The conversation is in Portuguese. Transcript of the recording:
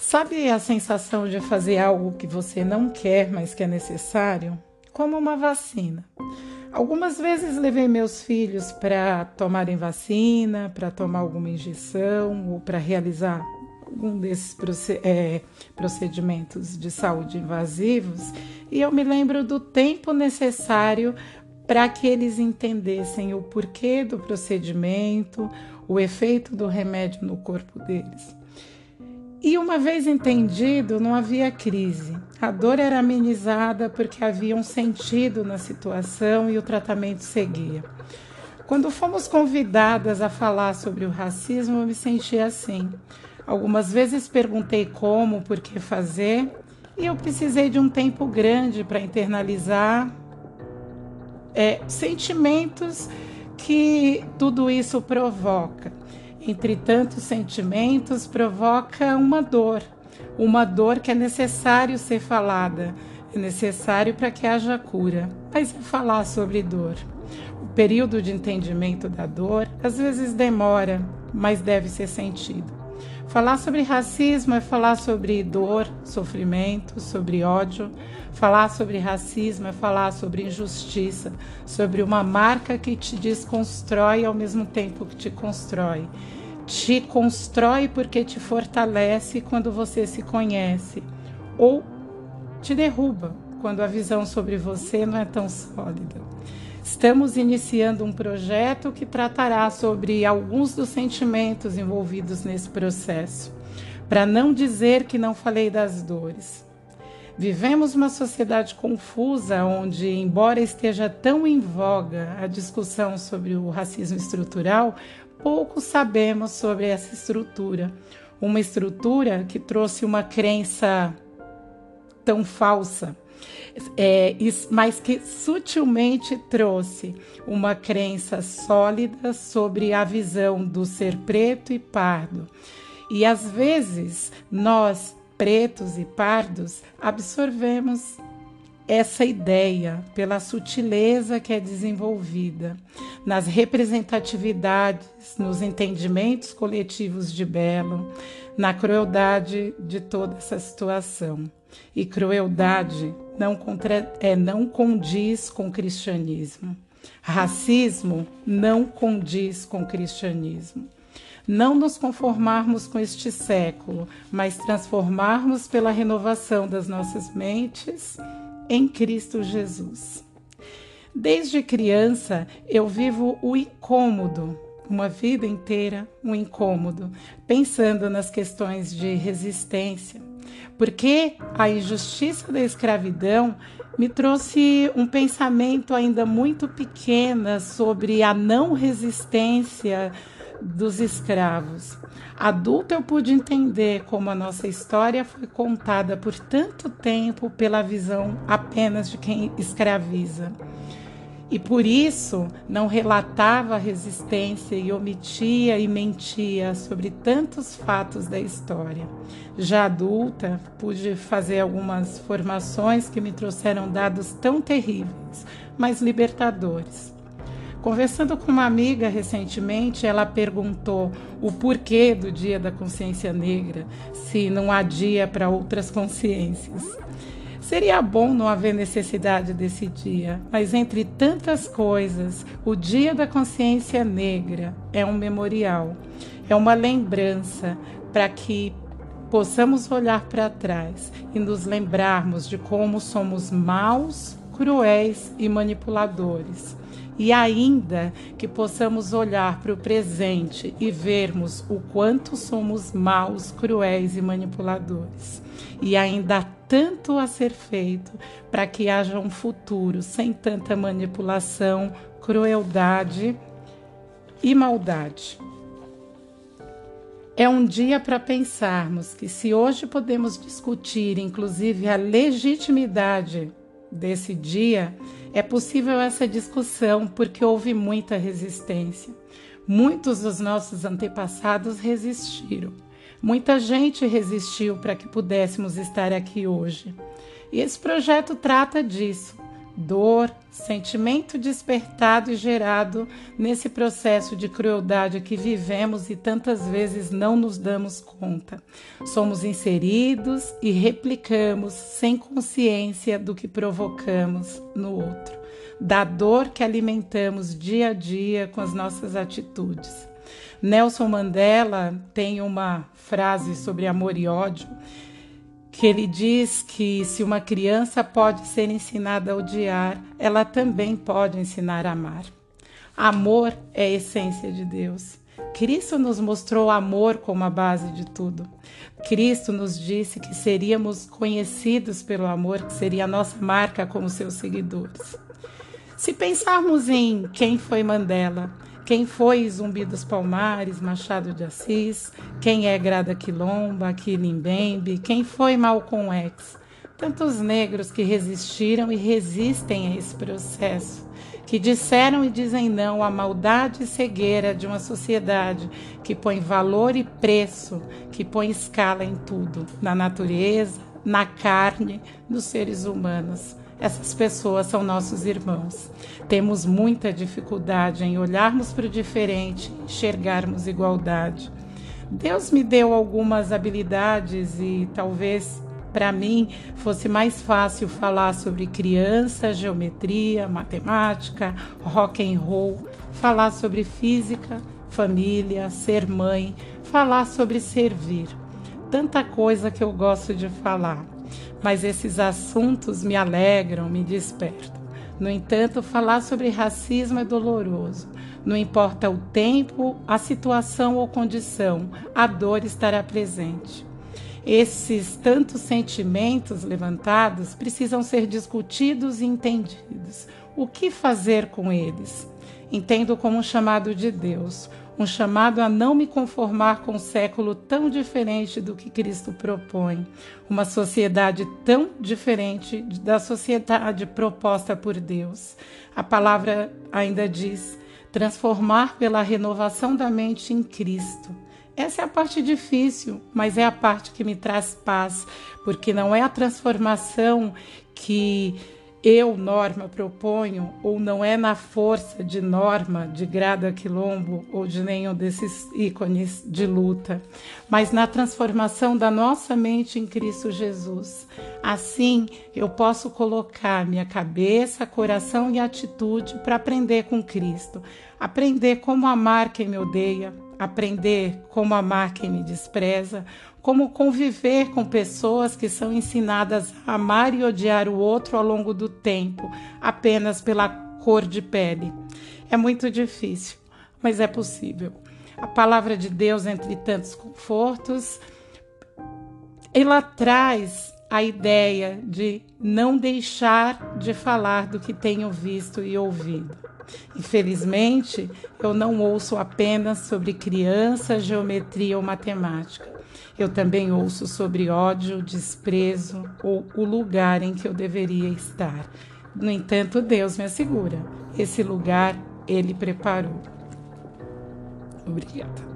Sabe a sensação de fazer algo que você não quer, mas que é necessário? Como uma vacina. Algumas vezes levei meus filhos para tomarem vacina, para tomar alguma injeção ou para realizar algum desses é, procedimentos de saúde invasivos e eu me lembro do tempo necessário para que eles entendessem o porquê do procedimento, o efeito do remédio no corpo deles. E uma vez entendido, não havia crise. A dor era amenizada porque havia um sentido na situação e o tratamento seguia. Quando fomos convidadas a falar sobre o racismo, eu me senti assim. Algumas vezes perguntei como, por que fazer, e eu precisei de um tempo grande para internalizar é, sentimentos que tudo isso provoca entre tantos sentimentos, provoca uma dor, uma dor que é necessário ser falada, é necessário para que haja cura. Mas falar sobre dor. O período de entendimento da dor às vezes demora, mas deve ser sentido. Falar sobre racismo é falar sobre dor, sofrimento, sobre ódio. Falar sobre racismo é falar sobre injustiça, sobre uma marca que te desconstrói ao mesmo tempo que te constrói. Te constrói porque te fortalece quando você se conhece, ou te derruba quando a visão sobre você não é tão sólida. Estamos iniciando um projeto que tratará sobre alguns dos sentimentos envolvidos nesse processo, para não dizer que não falei das dores. Vivemos uma sociedade confusa onde, embora esteja tão em voga a discussão sobre o racismo estrutural, pouco sabemos sobre essa estrutura. Uma estrutura que trouxe uma crença tão falsa é, mas que sutilmente trouxe uma crença sólida sobre a visão do ser preto e pardo. E às vezes nós, pretos e pardos, absorvemos essa ideia pela sutileza que é desenvolvida nas representatividades, nos entendimentos coletivos de Belo, na crueldade de toda essa situação. E crueldade não, contra, é, não condiz com o cristianismo. Racismo não condiz com o cristianismo. Não nos conformarmos com este século, mas transformarmos pela renovação das nossas mentes em Cristo Jesus. Desde criança eu vivo o incômodo, uma vida inteira um incômodo, pensando nas questões de resistência, porque a injustiça da escravidão me trouxe um pensamento ainda muito pequeno sobre a não resistência dos escravos. Adulta, eu pude entender como a nossa história foi contada por tanto tempo pela visão apenas de quem escraviza e por isso não relatava resistência e omitia e mentia sobre tantos fatos da história. Já adulta, pude fazer algumas formações que me trouxeram dados tão terríveis, mas libertadores. Conversando com uma amiga recentemente, ela perguntou o porquê do Dia da Consciência Negra, se não há dia para outras consciências. Seria bom não haver necessidade desse dia, mas entre tantas coisas, o Dia da Consciência Negra é um memorial, é uma lembrança para que possamos olhar para trás e nos lembrarmos de como somos maus, cruéis e manipuladores. E ainda que possamos olhar para o presente e vermos o quanto somos maus, cruéis e manipuladores. E ainda tanto a ser feito para que haja um futuro sem tanta manipulação, crueldade e maldade. É um dia para pensarmos que, se hoje podemos discutir, inclusive, a legitimidade desse dia, é possível essa discussão porque houve muita resistência. Muitos dos nossos antepassados resistiram. Muita gente resistiu para que pudéssemos estar aqui hoje. E esse projeto trata disso, dor, sentimento despertado e gerado nesse processo de crueldade que vivemos e tantas vezes não nos damos conta. Somos inseridos e replicamos sem consciência do que provocamos no outro, da dor que alimentamos dia a dia com as nossas atitudes. Nelson Mandela tem uma frase sobre amor e ódio que ele diz que se uma criança pode ser ensinada a odiar, ela também pode ensinar a amar. Amor é a essência de Deus. Cristo nos mostrou amor como a base de tudo. Cristo nos disse que seríamos conhecidos pelo amor, que seria a nossa marca como seus seguidores. Se pensarmos em quem foi Mandela, quem foi Zumbi dos Palmares, Machado de Assis, quem é Grada Quilomba, Quilimbembe, quem foi Malcolm X. Tantos negros que resistiram e resistem a esse processo, que disseram e dizem não à maldade e cegueira de uma sociedade que põe valor e preço, que põe escala em tudo, na natureza, na carne dos seres humanos. Essas pessoas são nossos irmãos. Temos muita dificuldade em olharmos para o diferente, enxergarmos igualdade. Deus me deu algumas habilidades e talvez para mim fosse mais fácil falar sobre criança, geometria, matemática, rock and roll, falar sobre física, família, ser mãe, falar sobre servir. Tanta coisa que eu gosto de falar mas esses assuntos me alegram, me despertam. No entanto, falar sobre racismo é doloroso. Não importa o tempo, a situação ou condição, a dor estará presente. Esses tantos sentimentos levantados precisam ser discutidos e entendidos. O que fazer com eles? Entendo como um chamado de Deus, um chamado a não me conformar com um século tão diferente do que Cristo propõe, uma sociedade tão diferente da sociedade proposta por Deus. A palavra ainda diz: transformar pela renovação da mente em Cristo. Essa é a parte difícil, mas é a parte que me traz paz, porque não é a transformação que eu, Norma, proponho, ou não é na força de Norma, de Grada Quilombo ou de nenhum desses ícones de luta, mas na transformação da nossa mente em Cristo Jesus. Assim, eu posso colocar minha cabeça, coração e atitude para aprender com Cristo, aprender como amar quem me odeia, aprender como amar quem me despreza, como conviver com pessoas que são ensinadas a amar e odiar o outro ao longo do tempo, apenas pela cor de pele. É muito difícil, mas é possível. A palavra de Deus, entre tantos confortos, ela traz a ideia de não deixar de falar do que tenho visto e ouvido. Infelizmente, eu não ouço apenas sobre criança, geometria ou matemática. Eu também ouço sobre ódio, desprezo ou o lugar em que eu deveria estar. No entanto, Deus me assegura: esse lugar Ele preparou. Obrigada.